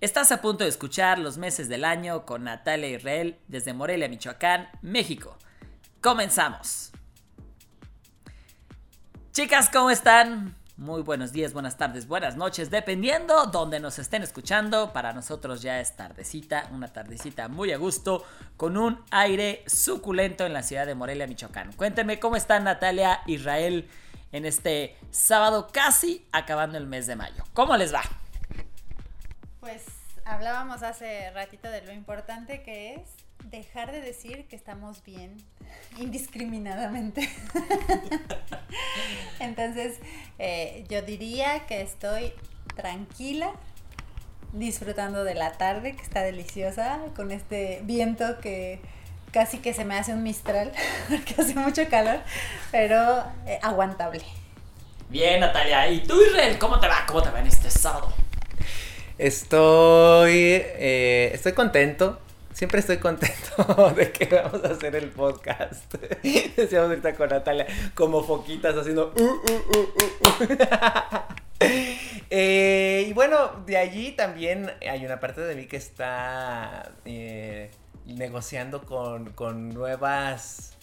Estás a punto de escuchar los meses del año con Natalia Israel desde Morelia, Michoacán, México. Comenzamos. Chicas, ¿cómo están? Muy buenos días, buenas tardes, buenas noches, dependiendo donde nos estén escuchando. Para nosotros ya es tardecita, una tardecita muy a gusto, con un aire suculento en la ciudad de Morelia, Michoacán. Cuéntenme cómo están Natalia, Israel, en este sábado casi acabando el mes de mayo. ¿Cómo les va? Pues hablábamos hace ratito de lo importante que es dejar de decir que estamos bien indiscriminadamente. Entonces, eh, yo diría que estoy tranquila, disfrutando de la tarde, que está deliciosa, con este viento que casi que se me hace un mistral, porque hace mucho calor, pero eh, aguantable. Bien, Natalia. ¿Y tú, Israel? ¿Cómo te va? ¿Cómo te va en este sábado? Estoy, eh, estoy contento. Siempre estoy contento de que vamos a hacer el podcast. Decíamos ahorita con Natalia, como foquitas haciendo. Uh, uh, uh, eh, y bueno, de allí también hay una parte de mí que está eh, negociando con, con nuevas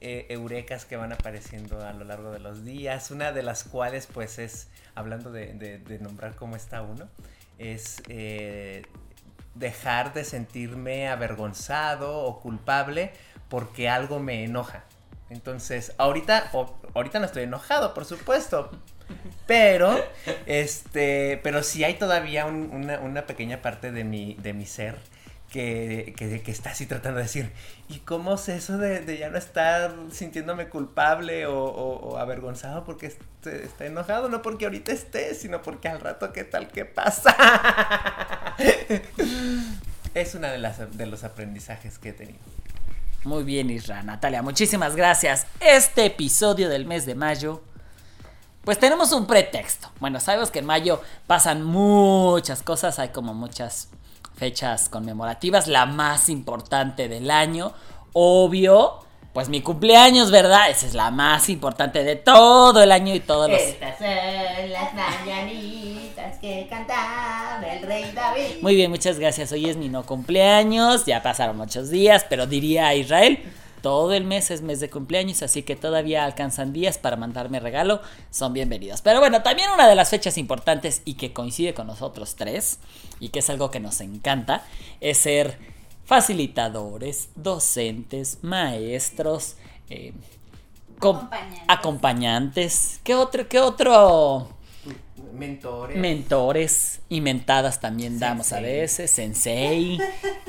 eurecas que van apareciendo a lo largo de los días. Una de las cuales, pues, es hablando de, de nombrar cómo está uno es eh, dejar de sentirme avergonzado o culpable porque algo me enoja. Entonces, ahorita, ahorita no estoy enojado, por supuesto. Pero, este, pero sí hay todavía una, una, pequeña parte de mi, de mi ser que, que, está así tratando de decir, ¿y cómo es eso de, ya no estar sintiéndome culpable o, avergonzado porque está enojado? No porque ahorita esté, sino porque al rato, ¿qué tal? ¿Qué pasa? es una de, de los aprendizajes que he tenido. Muy bien, Isra. Natalia, muchísimas gracias. Este episodio del mes de mayo pues tenemos un pretexto. Bueno, sabemos que en mayo pasan muchas cosas, hay como muchas fechas conmemorativas, la más importante del año, obvio, pues mi cumpleaños, ¿verdad? Esa es la más importante de todo el año y todos los... Estas son las mañanitas que cantaba el rey David. Muy bien, muchas gracias. Hoy es mi no cumpleaños, ya pasaron muchos días, pero diría a Israel, todo el mes es mes de cumpleaños, así que todavía alcanzan días para mandarme regalo, son bienvenidos. Pero bueno, también una de las fechas importantes y que coincide con nosotros tres, y que es algo que nos encanta, es ser facilitadores, docentes, maestros, eh, acompañantes. acompañantes. ¿Qué otro, qué otro mentores. Mentores y mentadas también damos a veces, sensei.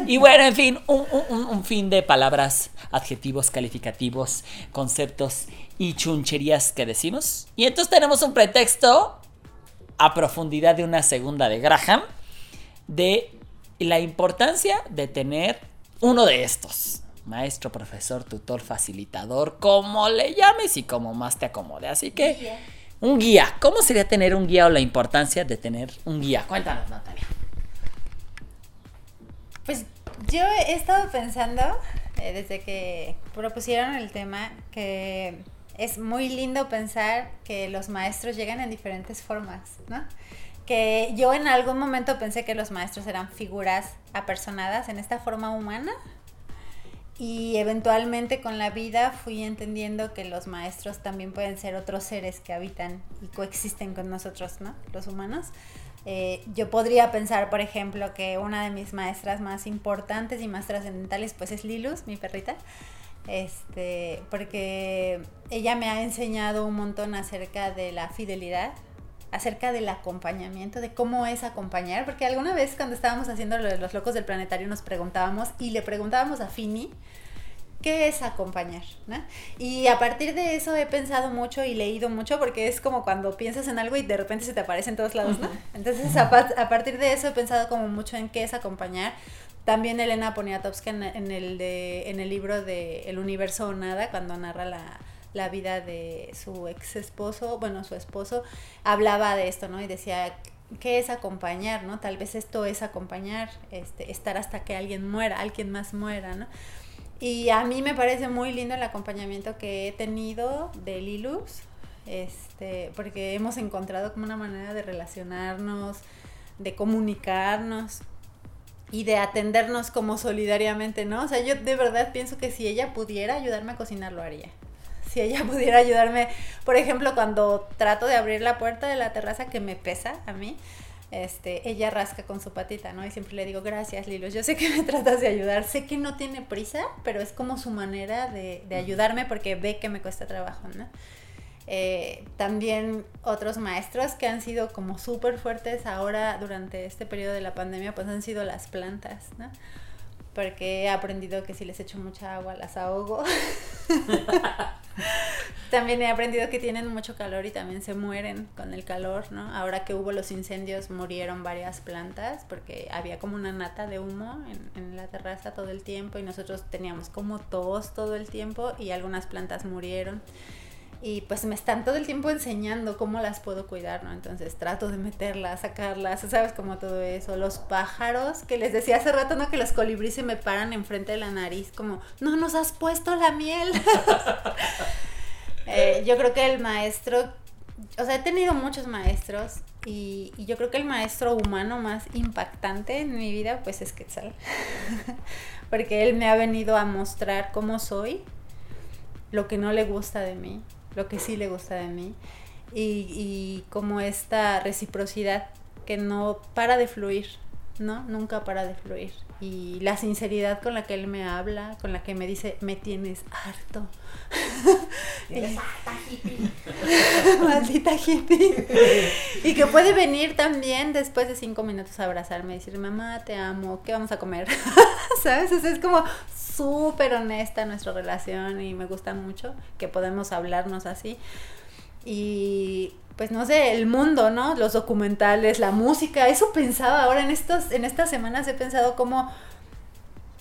Y bueno, en fin, un, fin de palabras, adjetivos, calificativos, conceptos y chuncherías que decimos. Y entonces tenemos un pretexto a profundidad de una segunda de Graham de la importancia de tener uno de estos. Maestro, profesor, tutor, facilitador, como le llames y como más te acomode. Así que... Un guía. ¿Cómo sería tener un guía o la importancia de tener un guía? Cuéntanos, Natalia. Pues yo he estado pensando, eh, desde que propusieron el tema, que es muy lindo pensar que los maestros llegan en diferentes formas, ¿no? Que yo en algún momento pensé que los maestros eran figuras apersonadas en esta forma humana, y eventualmente con la vida fui entendiendo que los maestros también pueden ser otros seres que habitan y coexisten con nosotros, ¿no? Los humanos. Eh, yo podría pensar, por ejemplo, que una de mis maestras más importantes y más trascendentales, pues es Lilus, mi perrita. Este, porque ella me ha enseñado un montón acerca de la fidelidad, acerca del acompañamiento, de cómo es acompañar, porque alguna vez cuando estábamos haciendo lo de los locos del planetario nos preguntábamos y le preguntábamos a Fini, ¿qué es acompañar? Y a partir de eso he pensado mucho y leído mucho porque es como cuando piensas en algo y de repente se te aparece en todos lados, ¿no? Entonces a, partir de eso he pensado como mucho en qué es acompañar. También Elena Poniatowska en, en, el, de, en el libro de El universo o nada, cuando narra la, la vida de su ex esposo, bueno, su esposo, hablaba de esto, ¿no? Y decía, ¿qué es acompañar, no? Tal vez esto es acompañar, este, estar hasta que alguien muera, alguien más muera, ¿no? Y a mí me parece muy lindo el acompañamiento que he tenido de Lilus, este, porque hemos encontrado como una manera de relacionarnos, de comunicarnos y de atendernos como solidariamente, ¿no? O sea, yo de verdad pienso que si ella pudiera ayudarme a cocinar, lo haría. Si ella pudiera ayudarme, por ejemplo, cuando trato de abrir la puerta de la terraza que me pesa a mí, este, ella rasca con su patita, ¿no? Y siempre le digo, gracias, Lilo, yo sé que me tratas de ayudar, sé que no tiene prisa, pero es como su manera de, de ayudarme porque ve que me cuesta trabajo, ¿no? Eh, también otros maestros que han sido como súper fuertes ahora durante este periodo de la pandemia, pues han sido las plantas, ¿no? Porque he aprendido que si les echo mucha agua las ahogo. también he aprendido que tienen mucho calor y también se mueren con el calor, ¿no? Ahora que hubo los incendios murieron varias plantas porque había como una nata de humo en, en la terraza todo el tiempo y nosotros teníamos como tos todo el tiempo y algunas plantas murieron y pues me están todo el tiempo enseñando cómo las puedo cuidar, ¿no? Entonces trato de meterlas, sacarlas, ¿sabes? Como todo eso. Los pájaros, que les decía hace rato, ¿no? Que los colibríes se me paran enfrente de la nariz, como, no nos has puesto la miel. Eh, yo creo que el maestro, o sea, he tenido muchos maestros y, y, yo creo que el maestro humano más impactante en mi vida, pues es Quetzal. Porque él me ha venido a mostrar cómo soy, lo que no le gusta de mí lo que sí le gusta de mí y, y como esta reciprocidad que no para de fluir, ¿no? Nunca para de fluir. Y la sinceridad con la que él me habla, con la que me dice, me tienes harto. Harta hippie. Maldita hippie. y que puede venir también después de cinco minutos a abrazarme y decir, mamá, te amo, ¿qué vamos a comer? ¿Sabes? O sea, es como súper honesta nuestra relación y me gusta mucho que podemos hablarnos así. Y pues no sé, el mundo, ¿no? Los documentales, la música, eso pensaba ahora en estos en estas semanas he pensado como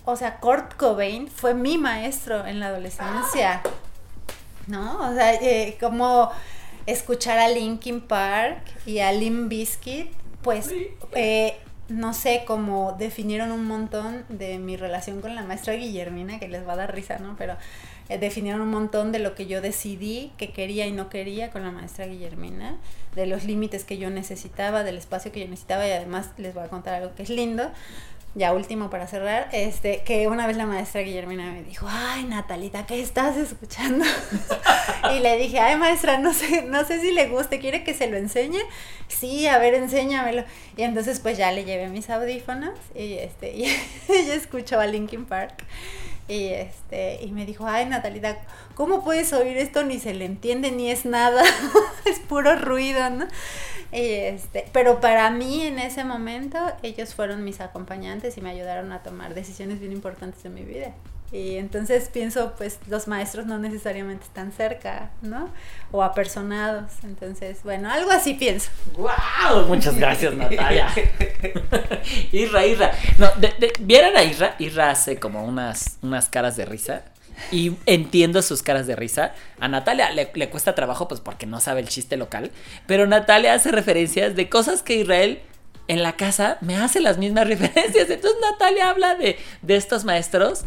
o sea, Kurt Cobain fue mi maestro en la adolescencia. ¿No? O sea, eh, como escuchar a Linkin Park y a Limp Bizkit, pues eh, no sé, cómo definieron un montón de mi relación con la maestra Guillermina, que les va a dar risa, ¿no? Pero eh, definieron un montón de lo que yo decidí que quería y no quería con la maestra Guillermina, de los límites que yo necesitaba, del espacio que yo necesitaba y además les voy a contar algo que es lindo. Ya último para cerrar, este, que una vez la maestra Guillermina me dijo, ay Natalita, ¿qué estás escuchando? y le dije, ay maestra, no sé, no sé si le guste, ¿quiere que se lo enseñe? Sí, a ver, enséñamelo. Y entonces pues ya le llevé mis audífonos y este, y ella escuchó a Linkin Park. Y este, y me dijo, ay Natalita, ¿cómo puedes oír esto? Ni se le entiende, ni es nada, es puro ruido, ¿no? Y este, pero para mí en ese momento ellos fueron mis acompañantes y me ayudaron a tomar decisiones bien importantes en mi vida. Y entonces pienso, pues los maestros no necesariamente están cerca, ¿no? O apersonados. Entonces, bueno, algo así pienso. ¡Wow! Muchas gracias, Natalia. Irra, Irra. No, de, de, ¿Vieron a Irra? Irra hace como unas, unas caras de risa. Y entiendo sus caras de risa. A Natalia le, cuesta trabajo, pues porque no sabe el chiste local. Pero Natalia hace referencias de cosas que Israel en la casa me hace las mismas referencias. Entonces Natalia habla de, de estos maestros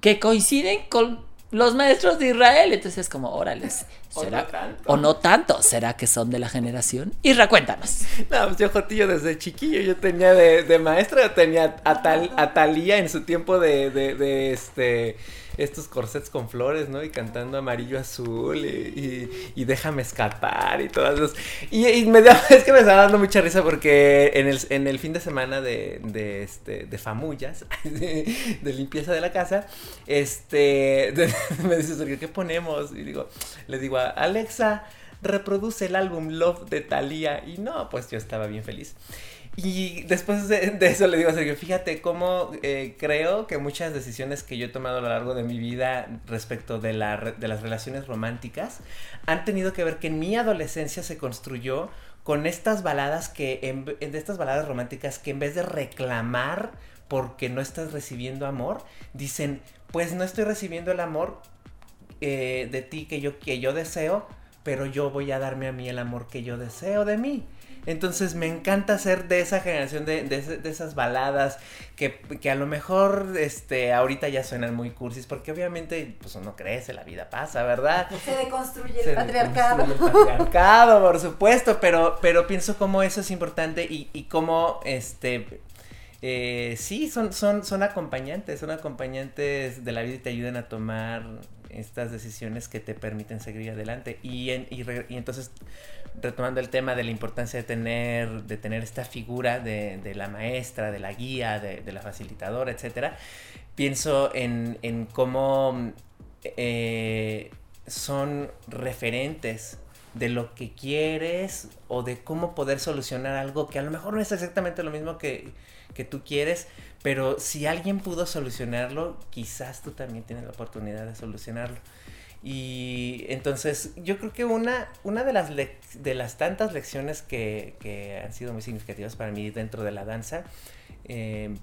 que coinciden con los maestros de Israel. Entonces es como, órales. ¿Será? O, no tanto. o no tanto. ¿Será que son de la generación? Irra, cuéntanos. No, pues yo, Jotillo, desde chiquillo, yo tenía de, de maestra, yo tenía a, Tal, a Talía en su tiempo de, de, de este estos corsets con flores, ¿no? Y cantando amarillo azul y, y, y déjame escapar y todas esas. Y, y, me da, es que me estaba dando mucha risa porque en el, en el fin de semana de, de, este, de famullas, de, de, limpieza de la casa, este, de, me dice ¿qué ponemos? Y digo, le digo a Alexa, reproduce el álbum Love de Thalía. Y no, pues yo estaba bien feliz. Y después de, eso le digo a Sergio, fíjate cómo eh, creo que muchas decisiones que yo he tomado a lo largo de mi vida respecto de, la, de las relaciones románticas han tenido que ver que en mi adolescencia se construyó con estas baladas que, en, estas baladas románticas que en vez de reclamar porque no estás recibiendo amor, dicen, pues no estoy recibiendo el amor eh, de ti que yo, que yo deseo, pero yo voy a darme a mí el amor que yo deseo de mí. Entonces me encanta ser de esa generación de, de, de esas baladas que, que, a lo mejor este, ahorita ya suenan muy cursis, porque obviamente pues uno crece, la vida pasa, ¿verdad? Se deconstruye el patriarcado. El patriarcado, por supuesto, pero, pero pienso como eso es importante y, y cómo este eh, sí, son, son, son acompañantes, son acompañantes de la vida y te ayudan a tomar estas decisiones que te permiten seguir adelante. Y, entonces, retomando el tema de la importancia de tener, de tener esta figura de, la maestra, de la guía, de, de la facilitadora, etcétera, pienso en, en cómo eh, son referentes de lo que quieres o de cómo poder solucionar algo que a lo mejor no es exactamente lo mismo que, que tú quieres, pero si alguien pudo solucionarlo, quizás tú también tienes la oportunidad de solucionarlo. Y entonces yo creo que una, una de, las de las tantas lecciones que, que, han sido muy significativas para mí dentro de la danza eh,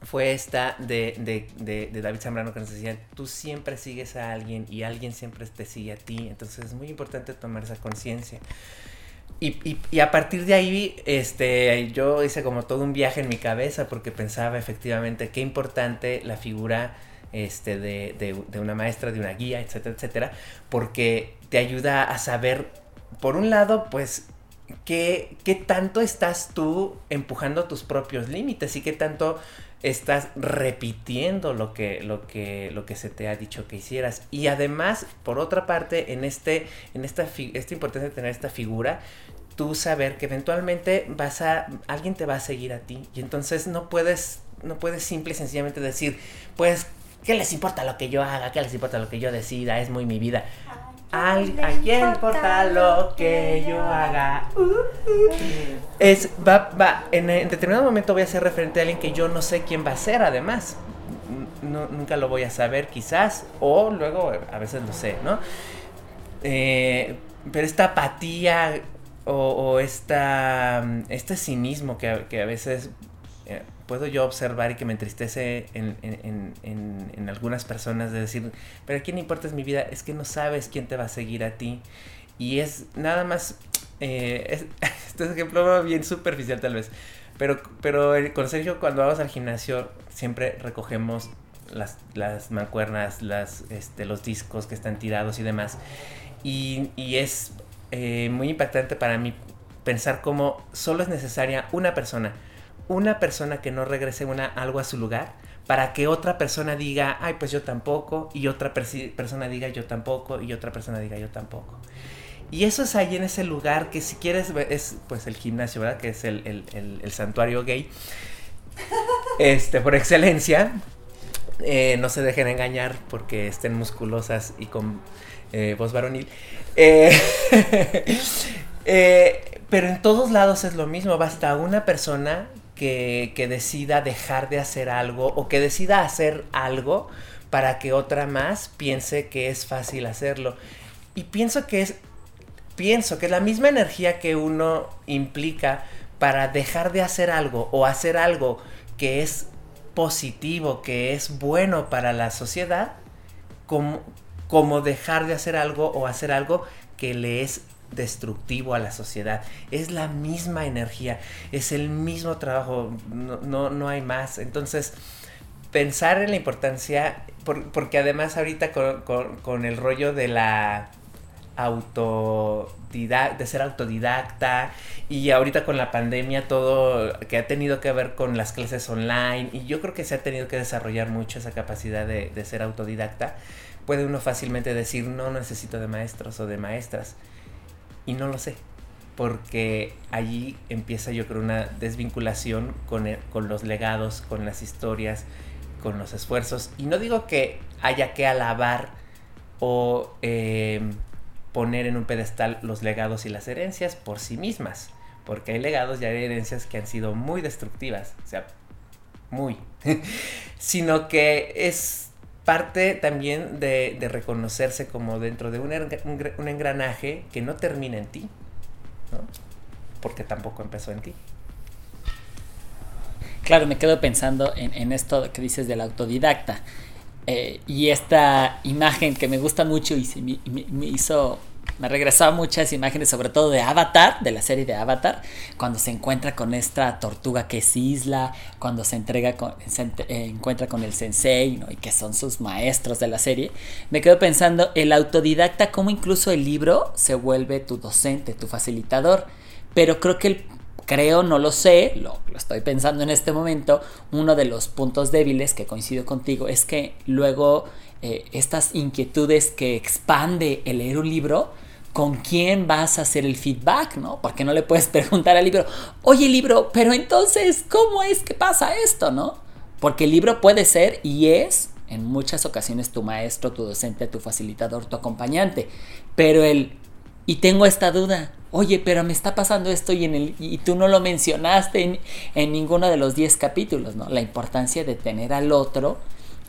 fue esta de, de, de, de, David Zambrano que nos decía, tú siempre sigues a alguien y alguien siempre te sigue a ti. Entonces es muy importante tomar esa conciencia. Y, y, a partir de ahí, este, yo hice como todo un viaje en mi cabeza porque pensaba efectivamente qué importante la figura este, de, de, de una maestra, de una guía, etcétera, etcétera, porque te ayuda a saber, por un lado, pues, qué, qué tanto estás tú empujando tus propios límites y qué tanto estás repitiendo lo que, lo que, lo que se te ha dicho que hicieras. Y además, por otra parte, en, este, en esta, esta importancia de tener esta figura, tú saber que eventualmente vas a, alguien te va a seguir a ti. Y entonces no puedes, no puedes simple y sencillamente decir, pues, ¿qué les importa lo que yo haga? ¿Qué les importa lo que yo decida? Es muy mi vida. Al, ¿A quién importa lo que yo haga? Uh, uh. Es, va, va, en, en, determinado momento voy a ser referente a alguien que yo no sé quién va a ser, además. No, nunca lo voy a saber, quizás, o luego a veces lo sé, ¿no? Eh, pero esta apatía o, o esta, este cinismo que, que a veces eh, puedo yo observar y que me entristece en, en, en, en, algunas personas de decir, pero ¿a quién importa es mi vida? Es que no sabes quién te va a seguir a ti. Y es nada más, eh, es, este es ejemplo bien superficial tal vez, pero, pero con Sergio cuando vamos al gimnasio siempre recogemos las, las mancuernas, las, este, los discos que están tirados y demás. Y, y es eh, muy impactante para mí pensar cómo solo es necesaria una persona una persona que no regrese una, algo a su lugar para que otra persona diga, ay, pues yo tampoco, y otra persona diga yo tampoco, y otra persona diga yo tampoco. Y eso es ahí en ese lugar que si quieres es pues el gimnasio, ¿verdad? Que es el, el, santuario gay. Este, por excelencia. Eh, no se dejen engañar porque estén musculosas y con eh, voz varonil. Eh, pero en todos lados es lo mismo. Basta una persona que, decida dejar de hacer algo o que decida hacer algo para que otra más piense que es fácil hacerlo. Y pienso que es, pienso que la misma energía que uno implica para dejar de hacer algo o hacer algo que es positivo, que es bueno para la sociedad, como, como dejar de hacer algo o hacer algo que le es destructivo a la sociedad. Es la misma energía, es el mismo trabajo, no, no, no hay más. Entonces, pensar en la importancia, por, porque además ahorita con, con, el rollo de la autodidacta, de ser autodidacta y ahorita con la pandemia todo que ha tenido que ver con las clases online y yo creo que se ha tenido que desarrollar mucho esa capacidad de, de ser autodidacta, puede uno fácilmente decir no necesito de maestros o de maestras y no lo sé. Porque allí empieza yo creo una desvinculación con, el, con los legados, con las historias, con los esfuerzos. Y no digo que haya que alabar o eh, poner en un pedestal los legados y las herencias por sí mismas. Porque hay legados y hay herencias que han sido muy destructivas. O sea, muy. Sino que es parte también de, reconocerse como dentro de un, engranaje que no termina en ti, ¿no? porque tampoco empezó en ti. Claro, me quedo pensando en, esto que dices del autodidacta eh, y esta imagen que me gusta mucho y se me hizo me regresó a muchas imágenes, sobre todo de Avatar, de la serie de Avatar, cuando se encuentra con esta tortuga que es Isla, cuando se entrega eh, encuentra con el sensei, ¿no? y que son sus maestros de la serie, me quedo pensando el autodidacta, cómo incluso el libro se vuelve tu docente, tu facilitador, pero creo que el creo, no lo sé, lo, lo, estoy pensando en este momento, uno de los puntos débiles que coincido contigo es que luego eh, estas inquietudes que expande el leer un libro, ¿con quién vas a hacer el feedback? ¿no? Porque no le puedes preguntar al libro, oye libro, pero entonces, ¿cómo es que pasa esto? ¿no? Porque el libro puede ser y es en muchas ocasiones tu maestro, tu docente, tu facilitador, tu acompañante, pero el, y tengo esta duda, oye, pero me está pasando esto y, en el, y tú no lo mencionaste en, en ninguno de los 10 capítulos, ¿no? La importancia de tener al otro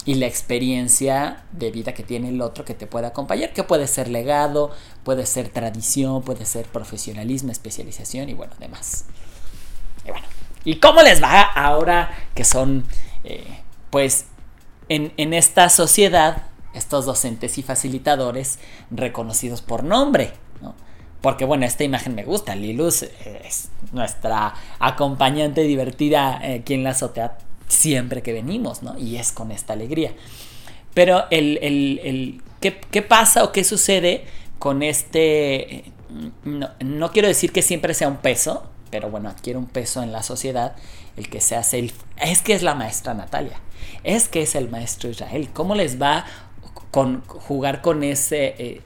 y la experiencia de vida que tiene el otro que te puede acompañar, que puede ser legado, puede ser tradición, puede ser profesionalismo, especialización y bueno, demás. Y bueno, ¿y cómo les va ahora que son, eh, pues, en, en esta sociedad, estos docentes y facilitadores reconocidos por nombre? ¿no? Porque bueno, esta imagen me gusta. Lilus es nuestra acompañante divertida eh, aquí en la azotea siempre que venimos, ¿no? Y es con esta alegría. Pero el, el, el ¿qué, ¿qué, pasa o qué sucede con este... No, no, quiero decir que siempre sea un peso, pero bueno, adquiere un peso en la sociedad, el que se hace. Es que es la maestra Natalia, es que es el maestro Israel. ¿Cómo les va con jugar con ese... Eh,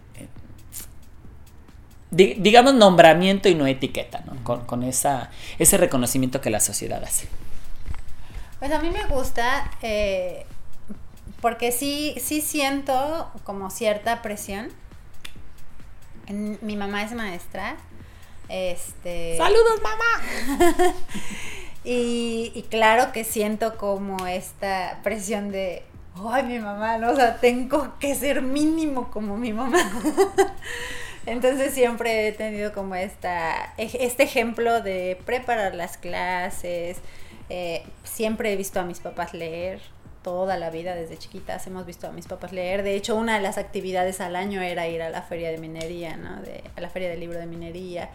digamos nombramiento y no etiqueta, ¿no? Con, con esa, ese reconocimiento que la sociedad hace. Pues a mí me gusta eh, porque sí, sí siento como cierta presión. Mi mamá es maestra. Este. ¡Saludos, mamá! y, y, claro que siento como esta presión de. ¡Ay, mi mamá! ¿no? O sea, tengo que ser mínimo como mi mamá. Entonces siempre he tenido como esta, este ejemplo de preparar las clases, eh, siempre he visto a mis papás leer, toda la vida, desde chiquitas hemos visto a mis papás leer. De hecho, una de las actividades al año era ir a la feria de minería, ¿no? De, a la feria del libro de minería.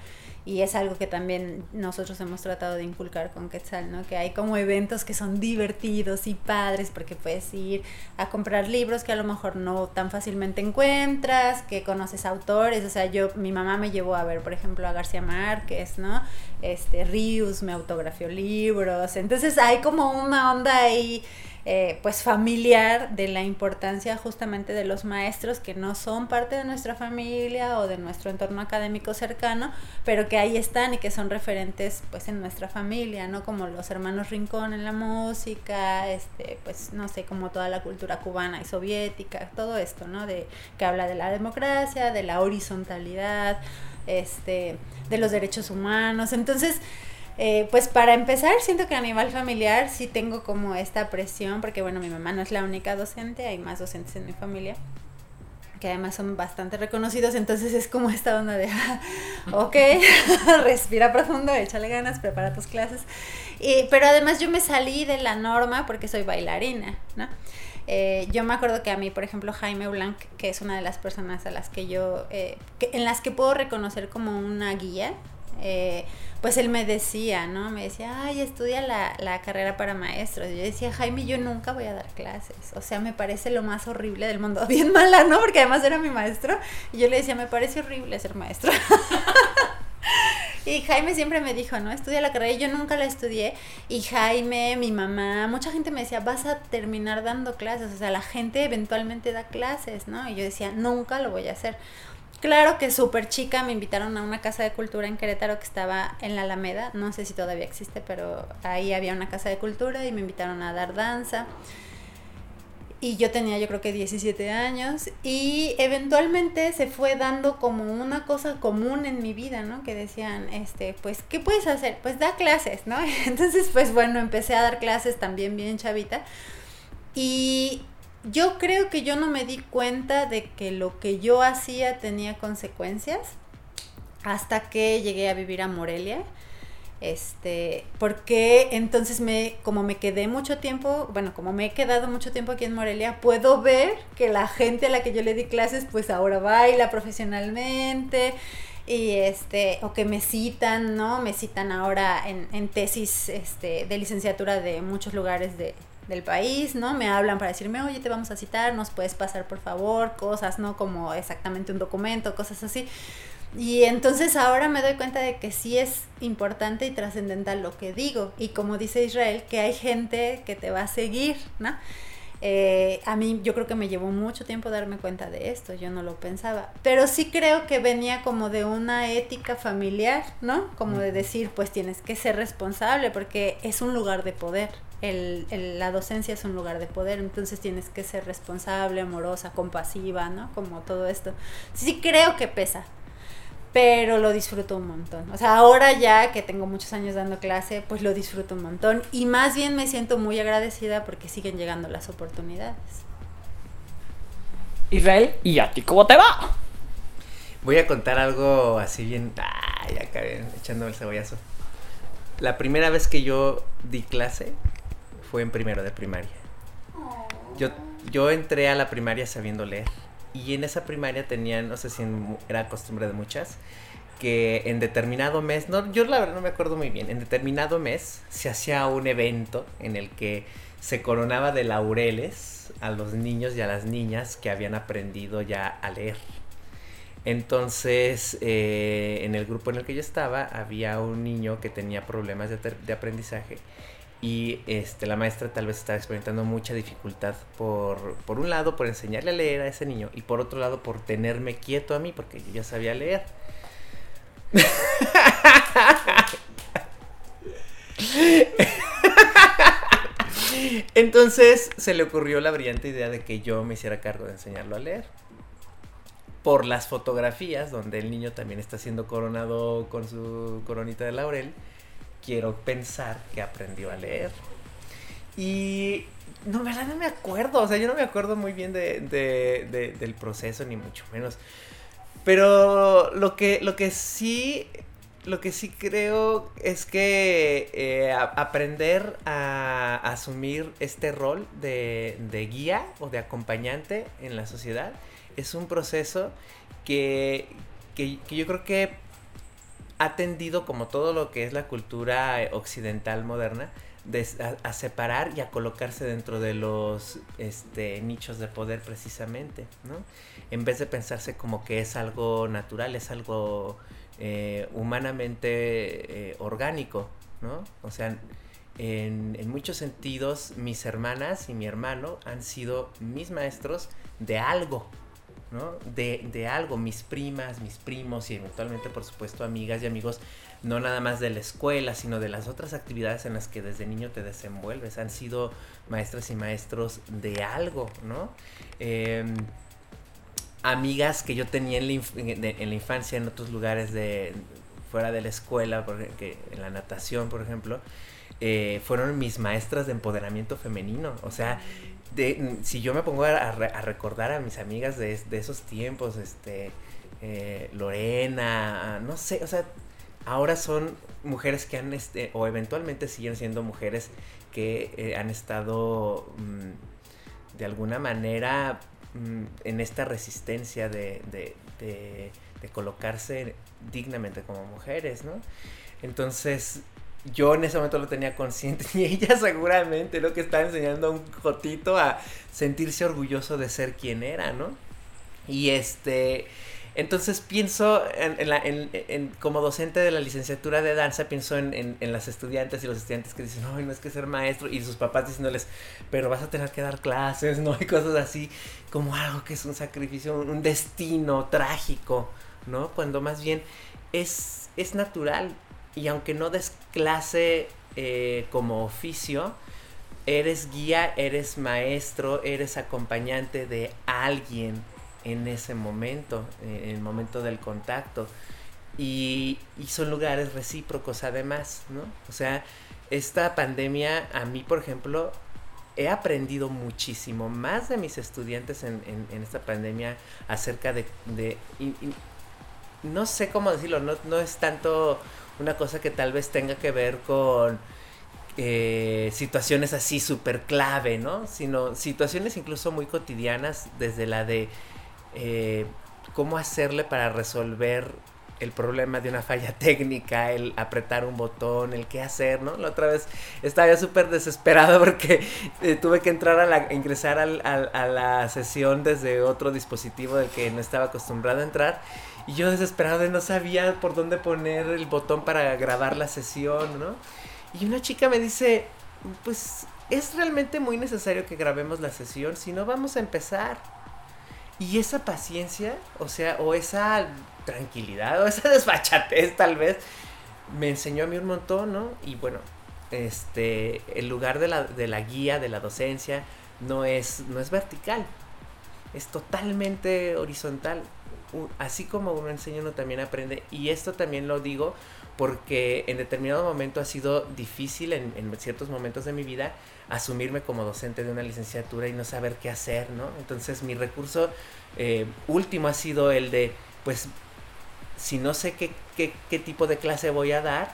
Y es algo que también nosotros hemos tratado de inculcar con Quetzal, ¿no? Que hay como eventos que son divertidos y padres porque puedes ir a comprar libros que a lo mejor no tan fácilmente encuentras, que conoces autores. O sea, yo, mi mamá me llevó a ver, por ejemplo, a García Márquez, ¿no? Este, Rius me autografió libros. Entonces hay como una onda ahí eh, pues familiar de la importancia justamente de los maestros que no son parte de nuestra familia o de nuestro entorno académico cercano, pero que ahí están y que son referentes pues en nuestra familia, ¿no? Como los hermanos Rincón en la música, este, pues no sé, como toda la cultura cubana y soviética, todo esto, ¿no? De que habla de la democracia, de la horizontalidad, este, de los derechos humanos. Entonces, eh, pues para empezar, siento que a nivel familiar sí tengo como esta presión, porque bueno, mi mamá no es la única docente, hay más docentes en mi familia que además son bastante reconocidos, entonces es como esta onda de, ok, respira profundo, échale ganas, prepara tus clases. Y, pero además yo me salí de la norma porque soy bailarina, ¿no? Eh, yo me acuerdo que a mí, por ejemplo, Jaime Blanc, que es una de las personas a las que yo, eh, que, en las que puedo reconocer como una guía, eh, pues él me decía, ¿no? Me decía, ay, estudia la, la carrera para maestros. Y yo decía, Jaime, yo nunca voy a dar clases. O sea, me parece lo más horrible del mundo. Bien mala, ¿no? Porque además era mi maestro. Y yo le decía, me parece horrible ser maestro. Y Jaime siempre me dijo, ¿no? Estudia la carrera y yo nunca la estudié. Y Jaime, mi mamá, mucha gente me decía, vas a terminar dando clases. O sea, la gente eventualmente da clases, ¿no? Y yo decía, nunca lo voy a hacer. Claro que súper chica me invitaron a una casa de cultura en Querétaro que estaba en la Alameda, no sé si todavía existe, pero ahí había una casa de cultura y me invitaron a dar danza. Y yo tenía yo creo que 17 años y eventualmente se fue dando como una cosa común en mi vida, ¿no? Que decían, este, pues, ¿qué puedes hacer? Pues da clases, ¿no? Entonces, pues bueno, empecé a dar clases también bien chavita. Y yo creo que yo no me di cuenta de que lo que yo hacía tenía consecuencias hasta que llegué a vivir a Morelia. Este, porque entonces me, como me quedé mucho tiempo, bueno, como me he quedado mucho tiempo aquí en Morelia, puedo ver que la gente a la que yo le di clases, pues ahora baila profesionalmente, y este, o que me citan, ¿no? Me citan ahora en, en tesis este, de licenciatura de muchos lugares de, del país, ¿no? Me hablan para decirme, oye, te vamos a citar, nos puedes pasar por favor, cosas, ¿no? Como exactamente un documento, cosas así. Y entonces ahora me doy cuenta de que sí es importante y trascendental lo que digo. Y como dice Israel, que hay gente que te va a seguir, ¿no? Eh, a mí yo creo que me llevó mucho tiempo darme cuenta de esto, yo no lo pensaba, pero sí creo que venía como de una ética familiar, ¿no? Como de decir, pues tienes que ser responsable porque es un lugar de poder, el, el, la docencia es un lugar de poder, entonces tienes que ser responsable, amorosa, compasiva, ¿no? Como todo esto. Sí creo que pesa, pero lo disfruto un montón. O sea, ahora ya que tengo muchos años dando clase, pues lo disfruto un montón y más bien me siento muy agradecida porque siguen llegando las oportunidades. Israel, ¿y a ti cómo te va? Voy a contar algo así bien... Ay, acá echando el cebollazo. La primera vez que yo di clase fue en primero de primaria. Yo, yo entré a la primaria sabiendo leer y en esa primaria tenían, no sé si era costumbre de muchas, que en determinado mes, no, yo la verdad no me acuerdo muy bien, en determinado mes se hacía un evento en el que se coronaba de laureles a los niños y a las niñas que habían aprendido ya a leer. Entonces, eh, en el grupo en el que yo estaba, había un niño que tenía problemas de, de aprendizaje y este, la maestra tal vez estaba experimentando mucha dificultad por, por un lado por enseñarle a leer a ese niño y por otro lado por tenerme quieto a mí porque yo ya sabía leer. Entonces se le ocurrió la brillante idea de que yo me hiciera cargo de enseñarlo a leer. Por las fotografías donde el niño también está siendo coronado con su coronita de laurel quiero pensar que aprendió a leer. Y no, verdad no me acuerdo, o sea, yo no me acuerdo muy bien de, de, del proceso, ni mucho menos. Pero lo que, lo que sí, lo que sí creo es que eh, aprender a asumir este rol de, de guía o de acompañante en la sociedad es un proceso que, que, que yo creo que ha tendido, como todo lo que es la cultura eh, occidental moderna, a, separar y a colocarse dentro de los este, nichos de poder precisamente, ¿no? En vez de pensarse como que es algo natural, es algo eh, humanamente eh, orgánico, ¿no? O sea, en, en, muchos sentidos mis hermanas y mi hermano han sido mis maestros de algo, ¿no? De, de, algo, mis primas, mis primos y eventualmente, por supuesto, amigas y amigos, no nada más de la escuela, sino de las otras actividades en las que desde niño te desenvuelves. Han sido maestras y maestros de algo, ¿no? Em, amigas que yo tenía en la, infancia en otros lugares de fuera de la escuela, porque, en la natación, por ejemplo, eh, fueron mis maestras de empoderamiento femenino. O sea, si yo me pongo a, recordar a mis amigas de, esos tiempos, este, eh, Lorena, no sé, o sea, ahora son mujeres que han, este, o eventualmente siguen siendo mujeres que eh, han estado mm, de alguna manera mm, en esta resistencia de, de, de colocarse dignamente como mujeres, ¿no? Entonces, yo en ese momento lo tenía consciente y ella seguramente lo que estaba enseñando a un jotito a sentirse orgulloso de ser quien era, ¿no? Y este, entonces pienso en, la, como docente de la licenciatura de danza, pienso en, las estudiantes y los estudiantes que dicen, no, no es que ser maestro, y sus papás diciéndoles, pero vas a tener que dar clases, ¿no? Y cosas así, como algo que es un sacrificio, un destino trágico, ¿no? Cuando más bien es, es natural y aunque no des clase eh, como oficio, eres guía, eres maestro, eres acompañante de alguien en ese momento, en el momento del contacto. Y, son lugares recíprocos además, ¿no? O sea, esta pandemia a mí, por ejemplo, he aprendido muchísimo más de mis estudiantes en, en, esta pandemia acerca de... de no sé cómo decirlo, no, no es tanto una cosa que tal vez tenga que ver con eh, situaciones así súper clave, ¿no? Sino situaciones incluso muy cotidianas, desde la de eh, cómo hacerle para resolver el problema de una falla técnica, el apretar un botón, el qué hacer, ¿no? La otra vez estaba súper desesperado porque eh, tuve que entrar a la, ingresar al, a la sesión desde otro dispositivo del que no estaba acostumbrado a entrar. Y yo desesperado de no sabía por dónde poner el botón para grabar la sesión, ¿no? Y una chica me dice, pues es realmente muy necesario que grabemos la sesión, si no vamos a empezar. Y esa paciencia, o sea, o esa tranquilidad, o esa desfachatez tal vez, me enseñó a mí un montón, ¿no? Y bueno, este, el lugar de la, de la guía, de la docencia, no es, no es vertical, es totalmente horizontal. Así como uno enseña, uno también aprende. Y esto también lo digo porque en determinado momento ha sido difícil en, ciertos momentos de mi vida asumirme como docente de una licenciatura y no saber qué hacer, ¿no? Entonces mi recurso eh, último ha sido el de, pues, si no sé qué, qué, qué tipo de clase voy a dar,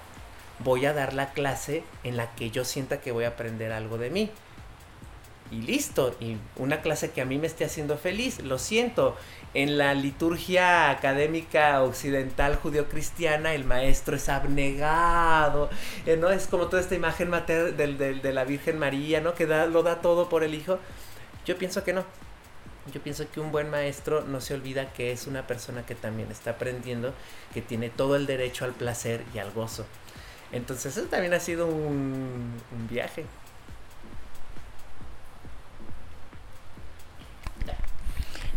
voy a dar la clase en la que yo sienta que voy a aprender algo de mí y listo. Y una clase que a mí me esté haciendo feliz, lo siento. En la liturgia académica occidental judio-cristiana, el maestro es abnegado, eh, ¿no? Es como toda esta imagen mater de, la Virgen María, ¿no? Que da, lo da todo por el hijo. Yo pienso que no. Yo pienso que un buen maestro no se olvida que es una persona que también está aprendiendo, que tiene todo el derecho al placer y al gozo. Entonces eso también ha sido un, un viaje.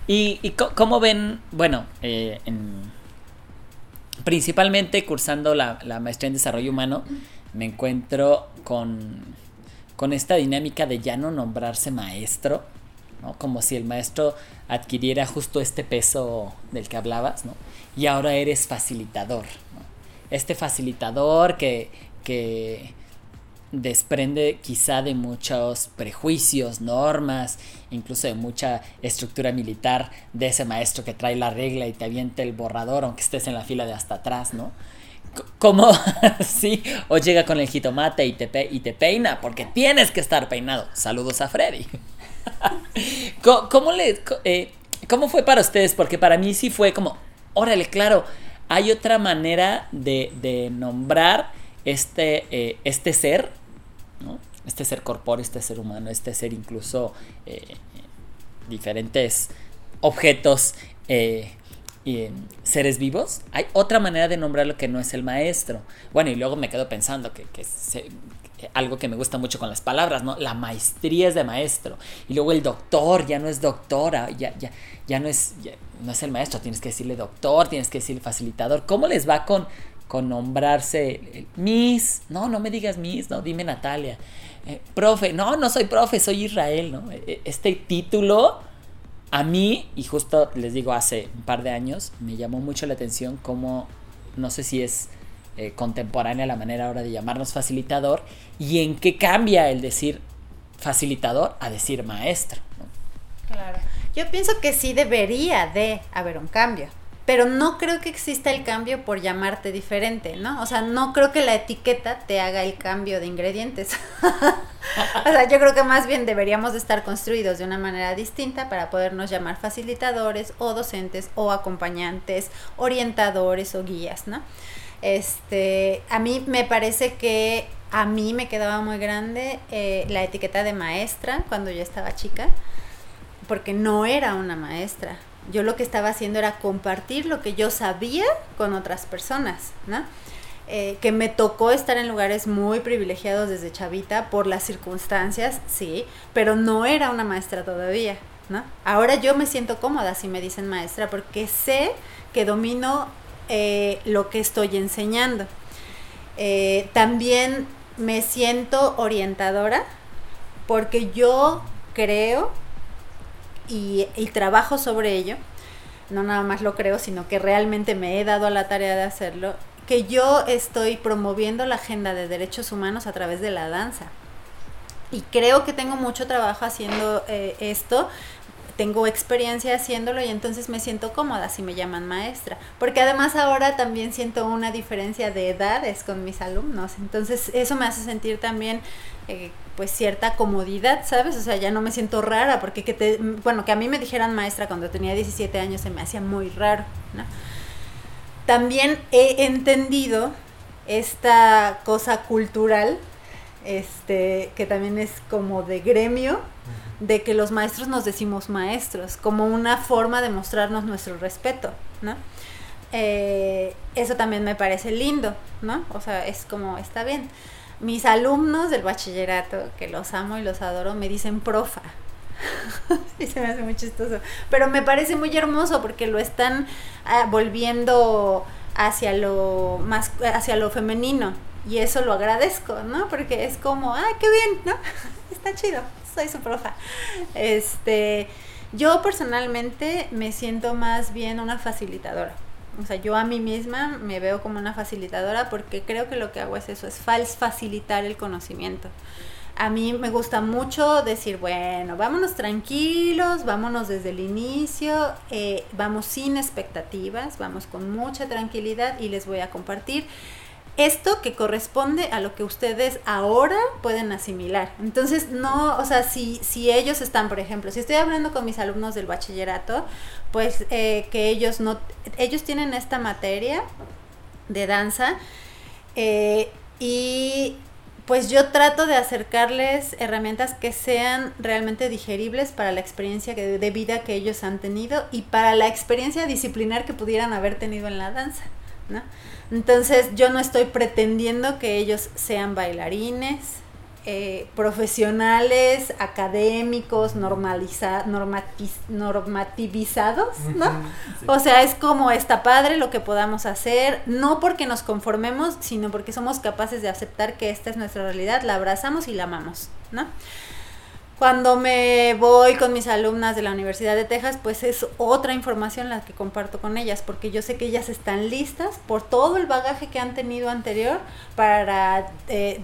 ¿Y, cómo ven, bueno, eh, principalmente cursando la, maestría en desarrollo humano, me encuentro con, con esta dinámica de ya no nombrarse maestro, ¿no? Como si el maestro adquiriera justo este peso del que hablabas, ¿no? Y ahora eres facilitador. Este facilitador que, que desprende quizá de muchos prejuicios, normas, incluso de mucha estructura militar de ese maestro que trae la regla y te avienta el borrador aunque estés en la fila de hasta atrás, ¿no? ¿Cómo? sí, o llega con el jitomate y te, y te peina porque tienes que estar peinado. Saludos a Freddy. ¿Cómo, le, eh, ¿Cómo fue para ustedes? Porque para mí sí fue como, órale, claro, hay otra manera de, de nombrar este, eh, este ser, ¿no? este ser corpóreo, este ser humano, este ser incluso eh, diferentes objetos, eh, y, seres vivos, hay otra manera de nombrarlo que no es el maestro. Bueno, y luego me quedo pensando que, que algo que me gusta mucho con las palabras, ¿no? La maestría es de maestro. Y luego el doctor ya no es doctora, ya, ya, ya no es, no es el maestro, tienes que decirle doctor, tienes que decirle facilitador. ¿Cómo les va con, con nombrarse Miss, no, no me digas Miss, no, dime Natalia. Eh, profe, no, no soy profe, soy Israel, ¿no? E, este título a mí, y justo les digo, hace un par de años, me llamó mucho la atención como, no sé si es eh, contemporánea la manera ahora de llamarnos facilitador, y en qué cambia el decir facilitador a decir maestro. Claro. Yo pienso que sí debería de haber un cambio pero no creo que exista el cambio por llamarte diferente, ¿no? O sea, no creo que la etiqueta te haga el cambio de ingredientes. o sea, yo creo que más bien deberíamos de estar construidos de una manera distinta para podernos llamar facilitadores o docentes o acompañantes, orientadores o guías, ¿no? Este, a mí me parece que a mí me quedaba muy grande eh, la etiqueta de maestra cuando yo estaba chica, porque no era una maestra yo lo que estaba haciendo era compartir lo que yo sabía con otras personas, ¿no? Eh, que me tocó estar en lugares muy privilegiados desde chavita por las circunstancias, sí, pero no era una maestra todavía, ¿no? Ahora yo me siento cómoda si me dicen maestra porque sé que domino eh, lo que estoy enseñando. Eh, también me siento orientadora porque yo creo y, trabajo sobre ello, no nada más lo creo, sino que realmente me he dado a la tarea de hacerlo, que yo estoy promoviendo la agenda de derechos humanos a través de la danza. Y creo que tengo mucho trabajo haciendo eh, esto, tengo experiencia haciéndolo y entonces me siento cómoda si me llaman maestra. Porque además ahora también siento una diferencia de edades con mis alumnos. Entonces eso me hace sentir también eh, pues cierta comodidad, ¿sabes? O sea, ya no me siento rara porque que te, bueno, que a mí me dijeran maestra cuando tenía 17 años se me hacía muy raro. También he entendido esta cosa cultural, este, que también es como de gremio, de que los maestros nos decimos maestros, como una forma de mostrarnos nuestro respeto, ¿no? Eh, eso también me parece lindo, ¿no? O sea, es como, está bien. Mis alumnos del bachillerato, que los amo y los adoro, me dicen profa. y se me hace muy chistoso. Pero me parece muy hermoso porque lo están ah, volviendo hacia lo más hacia lo femenino y eso lo agradezco, ¿no? Porque es como, ah, qué bien, ¿no? Está chido soy su profa. Este, yo personalmente me siento más bien una facilitadora. O sea, yo a mí misma me veo como una facilitadora porque creo que lo que hago es eso, es facilitar el conocimiento. A mí me gusta mucho decir, bueno, vámonos tranquilos, vámonos desde el inicio, eh, vamos sin expectativas, vamos con mucha tranquilidad y les voy a compartir esto que corresponde a lo que ustedes ahora pueden asimilar. Entonces, no, o sea, si, si ellos están, por ejemplo, si estoy hablando con mis alumnos del bachillerato, pues eh, que ellos no, ellos tienen esta materia de danza eh, y pues yo trato de acercarles herramientas que sean realmente digeribles para la experiencia de vida que ellos han tenido y para la experiencia disciplinar que pudieran haber tenido en la danza, ¿no? Entonces yo no estoy pretendiendo que ellos sean bailarines, eh, profesionales, académicos, normaliza, normativizados, ¿no? O sea, es como está padre lo que podamos hacer, no porque nos conformemos, sino porque somos capaces de aceptar que esta es nuestra realidad, la abrazamos y la amamos, ¿no? Cuando me voy con mis alumnas de la Universidad de Texas, pues es otra información la que comparto con ellas, porque yo sé que ellas están listas por todo el bagaje que han tenido anterior para eh,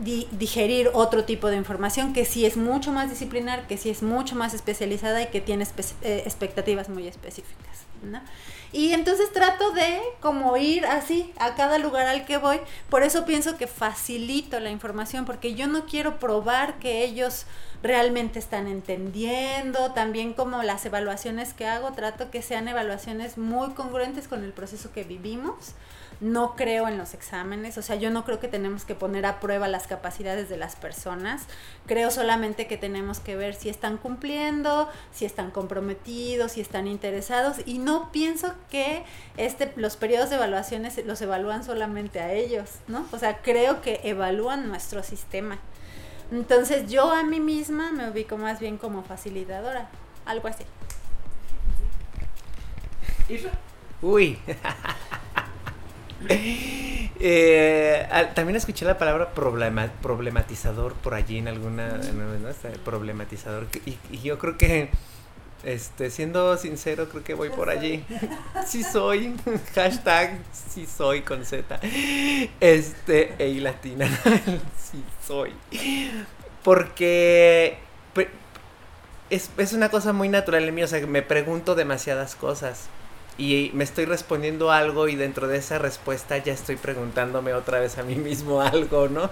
digerir otro tipo de información que sí es mucho más disciplinar, que sí es mucho más especializada y que tiene eh, expectativas muy específicas. ¿No? Y entonces trato de como ir así a cada lugar al que voy. Por eso pienso que facilito la información, porque yo no quiero probar que ellos realmente están entendiendo. También como las evaluaciones que hago, trato que sean evaluaciones muy congruentes con el proceso que vivimos no creo en los exámenes, o sea, yo no creo que tenemos que poner a prueba las capacidades de las personas, creo solamente que tenemos que ver si están cumpliendo, si están comprometidos, si están interesados y no pienso que este los periodos de evaluaciones los evalúan solamente a ellos, ¿no? O sea, creo que evalúan nuestro sistema. Entonces, yo a mí misma me ubico más bien como facilitadora, algo así. Uy. Eh, también escuché la palabra problematizador por allí en alguna problematizador y, yo creo que este siendo sincero creo que voy por allí. sí soy. Hashtag sí soy con z. Este e latina. Sí soy. Porque es, es una cosa muy natural en mí o sea me pregunto demasiadas cosas y me estoy respondiendo algo y dentro de esa respuesta ya estoy preguntándome otra vez a mí mismo algo, ¿no?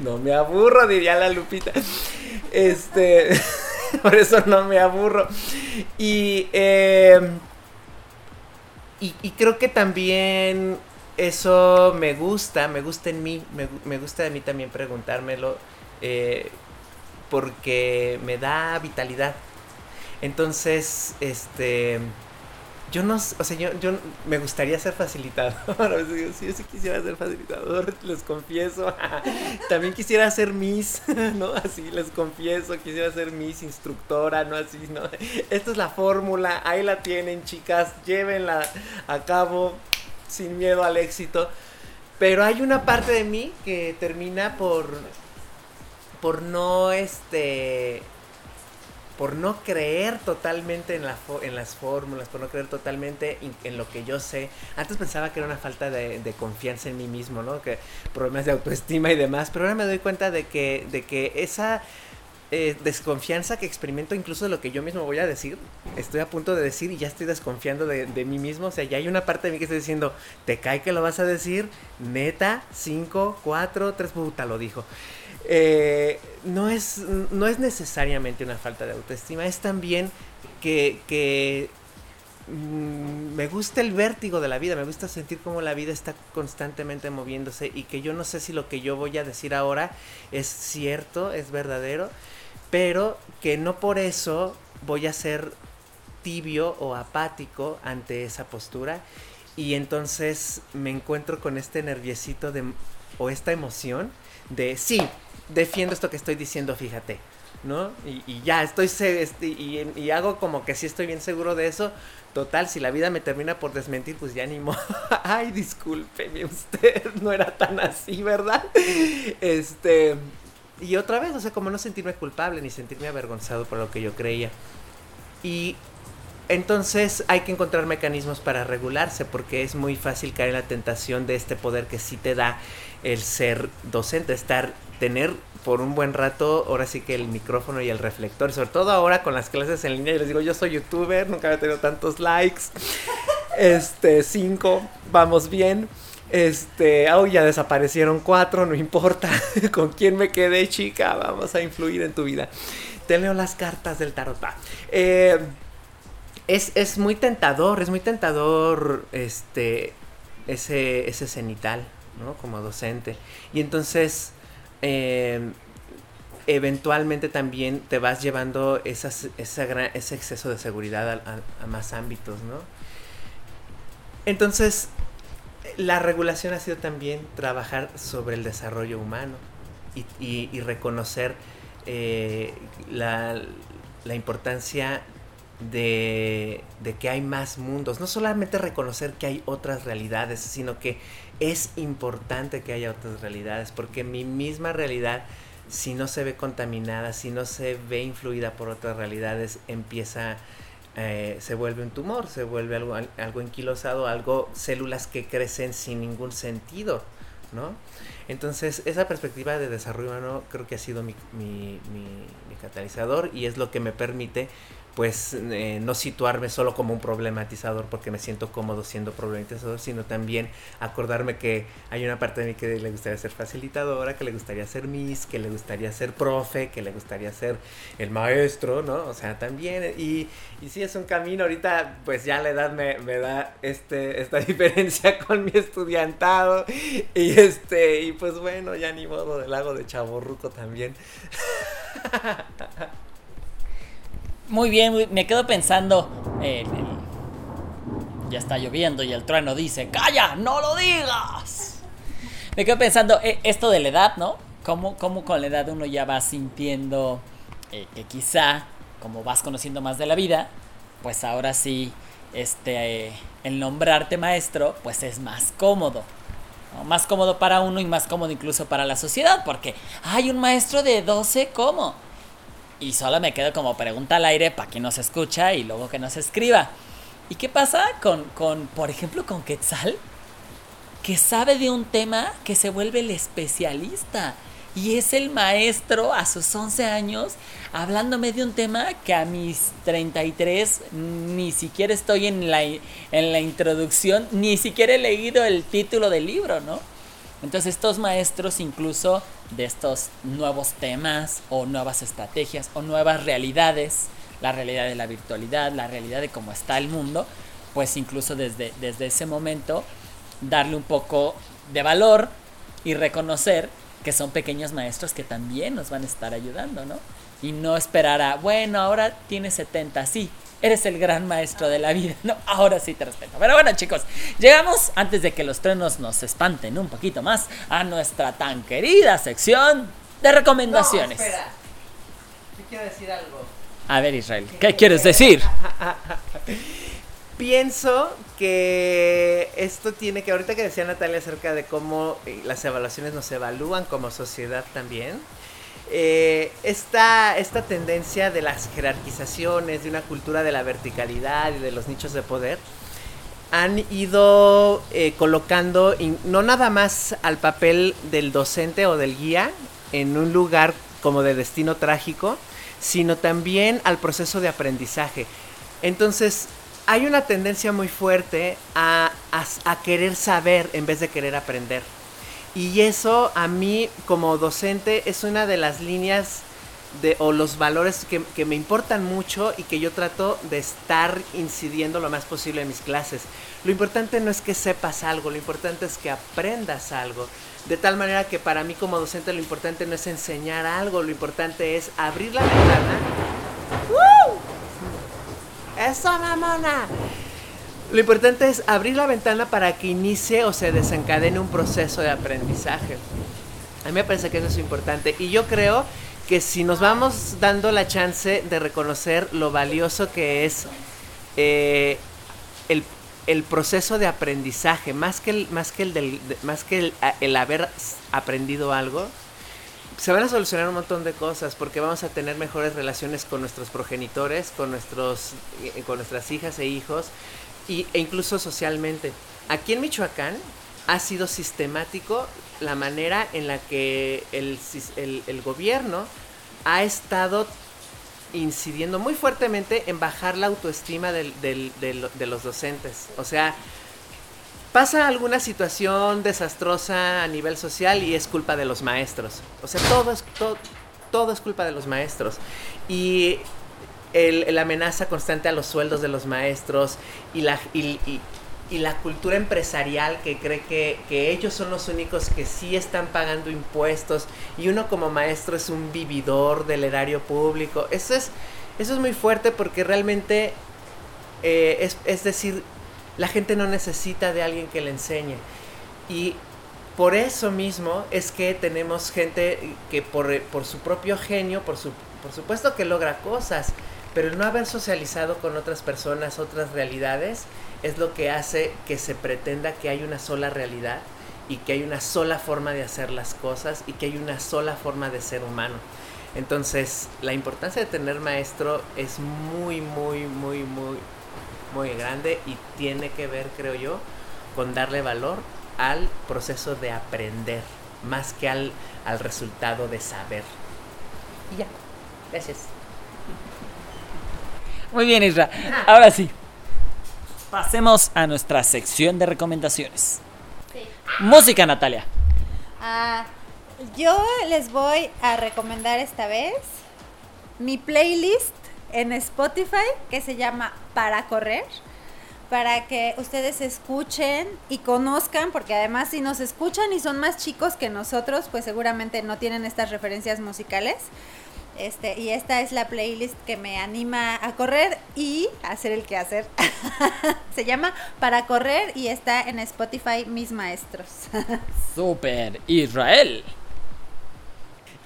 no me aburro, diría la Lupita. Este, por eso no me aburro. Y, em, y, creo que también eso me gusta, me gusta en mí, me, gusta de mí también preguntármelo, eh, porque me da vitalidad. Entonces, este yo no, o sea, yo, yo me gustaría ser facilitador. si yo sí quisiera ser facilitador, les confieso. También quisiera ser Miss, ¿no? Así les confieso, quisiera ser Miss instructora, ¿no? Así, ¿no? Esta es la fórmula, ahí la tienen, chicas, llévenla a cabo sin miedo al éxito. Pero hay una parte de mí que termina por por no este por no creer totalmente en, en las fórmulas, por no creer totalmente en, lo que yo sé. Antes pensaba que era una falta de, confianza en mí mismo, ¿no? Que problemas de autoestima y demás, pero ahora me doy cuenta de que, de que esa eh, desconfianza que experimento incluso de lo que yo mismo voy a decir. Estoy a punto de decir y ya estoy desconfiando de, de mí mismo. O sea, ya hay una parte de mí que está diciendo, te cae que lo vas a decir, neta, 5, 4, 3, puta, lo dijo. Eh, no, es, no es necesariamente una falta de autoestima, es también que, mm, me gusta el vértigo de la vida, me gusta sentir como la vida está constantemente moviéndose y que yo no sé si lo que yo voy a decir ahora es cierto, es verdadero, pero que no por eso voy a ser tibio o apático ante esa postura. Y entonces me encuentro con este nerviosito de o esta emoción de sí, defiendo esto que estoy diciendo, fíjate, ¿no? Y, y ya estoy este, y, y hago como que sí estoy bien seguro de eso. Total, si la vida me termina por desmentir, pues ya ni modo. Ay, discúlpeme usted, no era tan así, ¿verdad? Este, y otra vez, o sea, como no sentirme culpable ni sentirme avergonzado por lo que yo creía. Y entonces hay que encontrar mecanismos para regularse porque es muy fácil caer en la tentación de este poder que sí te da el ser docente, estar, tener por un buen rato, ahora sí que el micrófono y el reflector, sobre todo ahora con las clases en línea, yo les digo, yo soy youtuber, nunca había tenido tantos likes, este, cinco, vamos bien, este, oh, ya desaparecieron cuatro, no importa, con quién me quedé, chica, vamos a influir en tu vida. Te leo las cartas del tarot. Eh, es, es muy tentador, es muy tentador este ese, ese cenital, ¿no? Como docente. Y entonces, eh, eventualmente también te vas llevando esa gran- ese exceso de seguridad a, más ámbitos, ¿no? Entonces, la regulación ha sido también trabajar sobre el desarrollo humano y, y- y reconocer eh, la, la importancia de, de que hay más mundos. No solamente reconocer que hay otras realidades, sino que es importante que haya otras realidades, porque mi misma realidad, si no se ve contaminada, si no se ve influida por otras realidades, empieza, eh, se vuelve un tumor, se vuelve algo, algo enquilosado, algo, células que crecen sin ningún sentido, ¿no? Entonces, esa perspectiva de desarrollo humano creo que ha sido mi, mi, catalizador y es lo que me permite pues eh, no situarme solo como un problematizador porque me siento cómodo siendo problematizador, sino también acordarme que hay una parte de mí que le gustaría ser facilitadora, que le gustaría ser Miss, que le gustaría ser profe, que le gustaría ser el maestro, ¿no? O sea, también, y, y sí es un camino, ahorita pues ya la edad me, me da este, esta diferencia con mi estudiantado y este, y pues bueno, ya ni modo del lago de Chaborruco también. Muy bien, me quedo pensando. eh, ya está lloviendo y el trueno dice: ¡Calla! ¡No lo digas! Me quedo pensando, eh, esto de la edad, ¿no? ¿Cómo, cómo con la edad uno ya va sintiendo eh, que quizá, como vas conociendo más de la vida, pues ahora sí, este, el nombrarte maestro, pues es más cómodo. Más cómodo para uno y más cómodo incluso para la sociedad, porque hay un maestro de 12, ¿cómo? Y solo me quedo como pregunta al aire para quien nos escucha y luego que nos escriba. ¿Y qué pasa con, con, por ejemplo, con Quetzal? Que sabe de un tema que se vuelve el especialista. Y es el maestro a sus 11 años hablándome de un tema que a mis 33 ni siquiera estoy en la, en la introducción, ni siquiera he leído el título del libro, ¿no? Entonces estos maestros incluso de estos nuevos temas o nuevas estrategias o nuevas realidades, la realidad de la virtualidad, la realidad de cómo está el mundo, pues incluso desde, desde ese momento darle un poco de valor y reconocer que son pequeños maestros que también nos van a estar ayudando, ¿no? Y no esperar a, bueno, ahora tienes 70, sí, eres el gran maestro de la vida, no, ahora sí te respeto. Pero bueno, chicos, llegamos antes de que los trenos nos espanten un poquito más a nuestra tan querida sección de recomendaciones. No, espera. Yo quiero decir algo. a ver, Israel, ¿qué quieres decir? Pienso que esto tiene que, ahorita que decía Natalia acerca de cómo eh, las evaluaciones nos evalúan como sociedad también, eh, esta, esta tendencia de las jerarquizaciones, de una cultura de la verticalidad y de los nichos de poder, han ido eh, colocando no nada más al papel del docente o del guía en un lugar como de destino trágico, sino también al proceso de aprendizaje. Entonces, hay una tendencia muy fuerte a querer saber en vez de querer aprender. Y eso a mí como docente es una de las líneas de, o los valores que, que me importan mucho y que yo trato de estar incidiendo lo más posible en mis clases. Lo importante no es que sepas algo, lo importante es que aprendas algo. De tal manera que para mí como docente lo importante no es enseñar algo, lo importante es abrir la ventana. ¡Woo! ¡Eso, mamona! Lo importante es abrir la ventana para que inicie o se desencadene un proceso de aprendizaje. A mí me parece que eso es importante. Y yo creo que si nos vamos dando la chance de reconocer lo valioso que es eh, el, el proceso de aprendizaje, más que el, más que el, más que el, el haber aprendido algo, se van a solucionar un montón de cosas porque vamos a tener mejores relaciones con nuestros progenitores, con, nuestros, eh, con nuestras hijas e hijos y, e incluso socialmente. Aquí en Michoacán ha sido sistemático la manera en la que el, el- gobierno ha estado incidiendo muy fuertemente en bajar la autoestima de los docentes. O sea, pasa alguna situación desastrosa a nivel social y es culpa de los maestros. O sea, todo es, todo, todo es culpa de los maestros. Y el, la amenaza constante a los sueldos de los maestros y la, y, y- y la cultura empresarial que cree que, que ellos son los únicos que sí están pagando impuestos y uno como maestro es un vividor del erario público. Eso es, eso es muy fuerte porque realmente eh, es, es decir, la gente no necesita de alguien que le enseñe. Y por eso mismo es que tenemos gente que por, por su propio genio, por, su, por supuesto que logra cosas, pero el no haber socializado con otras personas, otras realidades, es lo que hace que se pretenda que hay una sola realidad y que hay una sola forma de hacer las cosas y que hay una sola forma de ser humano. Entonces, la importancia de tener maestro es muy, muy, muy, muy, muy grande y tiene que ver, creo yo, con darle valor al proceso de aprender, más que al, al resultado de saber. Y ya, gracias. Muy bien, Isra. Ahora sí. Pasemos a nuestra sección de recomendaciones. Música, Natalia. Ah, yo les voy a recomendar esta vez mi playlist en Spotify que se llama Para Correr. Para que ustedes escuchen y conozcan, porque además si nos escuchan y son más chicos que nosotros, pues seguramente no tienen estas referencias musicales. Este, y esta es la playlist que me anima a correr y a hacer el quehacer. Se llama Para Correr y está en Spotify Mis Maestros. Super Israel.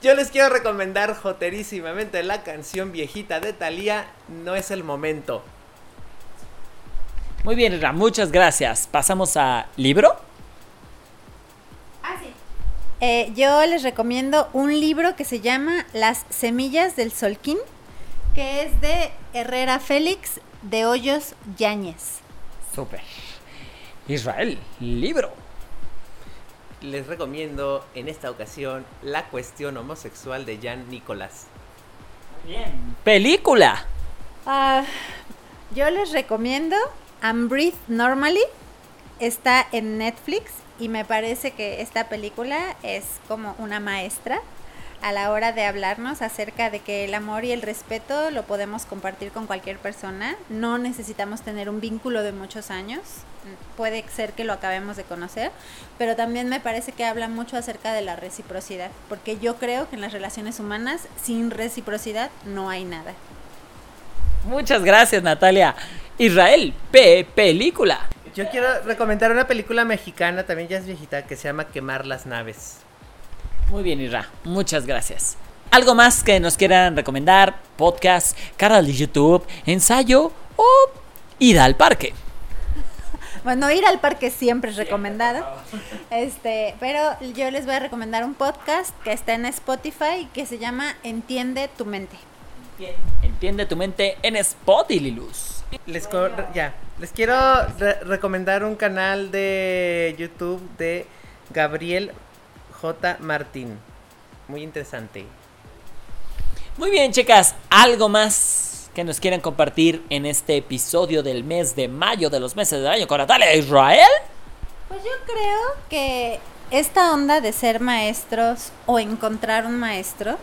Yo les quiero recomendar joterísimamente la canción viejita de Thalía, No es el momento. Muy bien, Isra. Muchas gracias. Pasamos a libro. Eh, yo les recomiendo un libro que se llama Las Semillas del Solquín, que es de Herrera Félix de Hoyos Yáñez. Super. Israel, libro. Les recomiendo en esta ocasión La cuestión homosexual de Jan Nicolás. Bien. Película. Ah, yo les recomiendo And Breathe Normally. Está en Netflix y me parece que esta película es como una maestra a la hora de hablarnos acerca de que el amor y el respeto lo podemos compartir con cualquier persona. No necesitamos tener un vínculo de muchos años. Puede ser que lo acabemos de conocer, pero también me parece que habla mucho acerca de la reciprocidad, porque yo creo que en las relaciones humanas sin reciprocidad no hay nada. Muchas gracias, Natalia. Israel, P. Película. Yo quiero recomendar una película mexicana, también ya es viejita, que se llama Quemar las naves. Muy bien, Isra. Muchas gracias. ¿Algo más que nos quieran recomendar? Podcast, canal de YouTube, ensayo o ida al parque. Bueno, ir al parque siempre es recomendado. Este, pero yo les voy a recomendar un podcast que está en Spotify que se llama Entiende tu mente. Entiende tu mente en Spotify, Luz. Les, co- ya, les quiero re- recomendar un canal de YouTube de Gabriel J. Martín. Muy interesante. Muy bien, chicas, ¿algo más que nos quieran compartir en este episodio del mes de mayo de los meses del año con Natalia Israel? Pues yo creo que esta onda de ser maestros o encontrar un maestro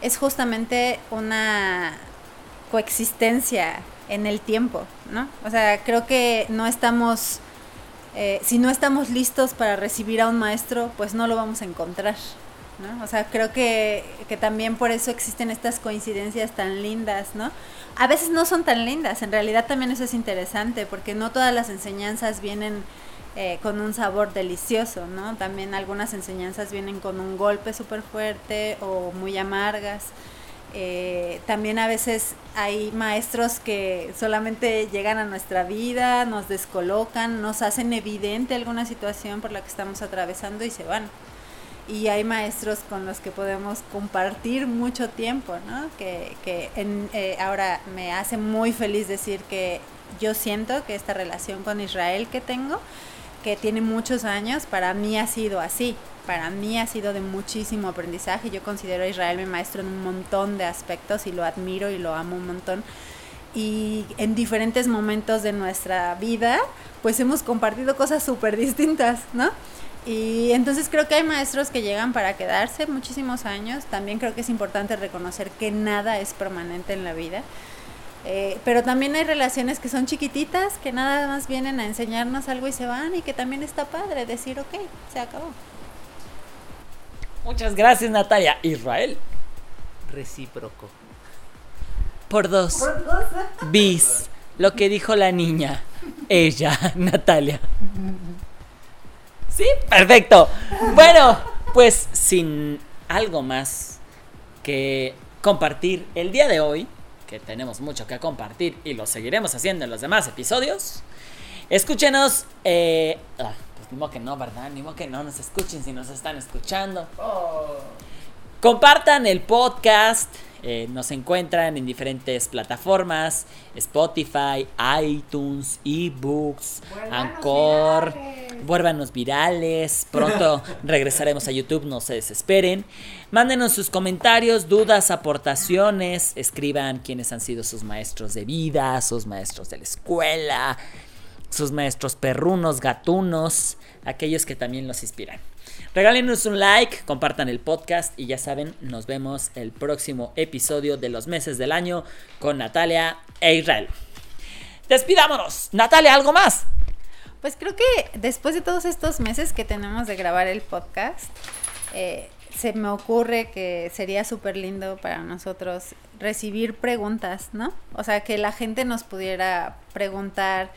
es justamente una coexistencia en el tiempo, ¿no? O sea, creo que no estamos, eh, si no estamos listos para recibir a un maestro, pues no lo vamos a encontrar, ¿no? O sea, creo que, que también por eso existen estas coincidencias tan lindas, ¿no? A veces no son tan lindas, en realidad también eso es interesante, porque no todas las enseñanzas vienen eh, con un sabor delicioso, ¿no? También algunas enseñanzas vienen con un golpe súper fuerte o muy amargas. Eh, también a veces hay maestros que solamente llegan a nuestra vida, nos descolocan, nos hacen evidente alguna situación por la que estamos atravesando y se van. Y hay maestros con los que podemos compartir mucho tiempo, ¿no? Que, que eh, ahora me hace muy feliz decir que yo siento que esta relación con Israel que tengo, que tiene muchos años, para mí ha sido así. Para mí ha sido de muchísimo aprendizaje. Yo considero a Israel mi maestro en un montón de aspectos y lo admiro y lo amo un montón. Y en diferentes momentos de nuestra vida, pues hemos compartido cosas súper distintas, ¿no? Y entonces creo que hay maestros que llegan para quedarse muchísimos años. También creo que es importante reconocer que nada es permanente en la vida. Eh, pero también hay relaciones que son chiquititas, que nada más vienen a enseñarnos algo y se van, y que también está padre decir, ok, se acabó. Muchas gracias, Natalia. Israel. Recíproco. Por dos. Bis. Lo que dijo la niña. Ella, Natalia. Sí, perfecto. Bueno, pues sin algo más que compartir el día de hoy, que tenemos mucho que compartir y lo seguiremos haciendo en los demás episodios, escúchenos. Eh, ah, pues ni modo que no, ¿verdad? Ni modo que no nos escuchen si nos están escuchando. Compartan el podcast. eh, nos encuentran en diferentes plataformas: Spotify, iTunes, eBooks, Anchor. Vuélvanos virales. Pronto regresaremos a YouTube, no se desesperen. Mándenos sus comentarios, dudas, aportaciones. Escriban quiénes han sido sus maestros de vida, sus maestros de la escuela, sus maestros perrunos, gatunos, aquellos que también los inspiran. Regálenos un like, compartan el podcast y ya saben, nos vemos el próximo episodio de los meses del año con Natalia e Israel. Despidámonos. Natalia, ¿algo más? Pues creo que después de todos estos meses que tenemos de grabar el podcast, eh, se me ocurre que sería súper lindo para nosotros recibir preguntas, ¿no? O sea, que la gente nos pudiera preguntar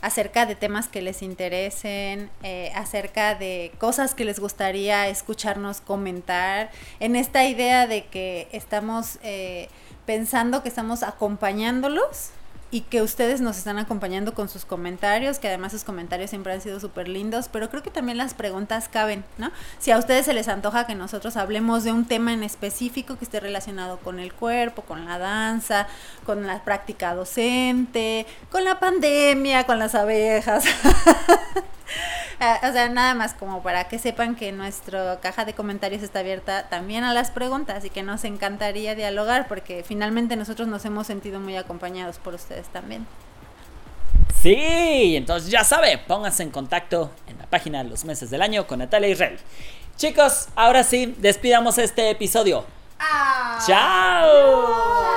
acerca de temas que les interesen, eh, acerca de cosas que les gustaría escucharnos comentar, en esta idea de que estamos eh, pensando que estamos acompañándolos y que ustedes nos están acompañando con sus comentarios, que además sus comentarios siempre han sido súper lindos, pero creo que también las preguntas caben, ¿no? Si a ustedes se les antoja que nosotros hablemos de un tema en específico que esté relacionado con el cuerpo, con la danza, con la práctica docente, con la pandemia, con las abejas. Ah, o sea, nada más como para que sepan que nuestra caja de comentarios está abierta también a las preguntas y que nos encantaría dialogar porque finalmente nosotros nos hemos sentido muy acompañados por ustedes también. Sí, entonces ya sabe, pónganse en contacto en la página Los Meses del Año con Natalia Israel. Chicos, ahora sí, despidamos este episodio. ¡Chao!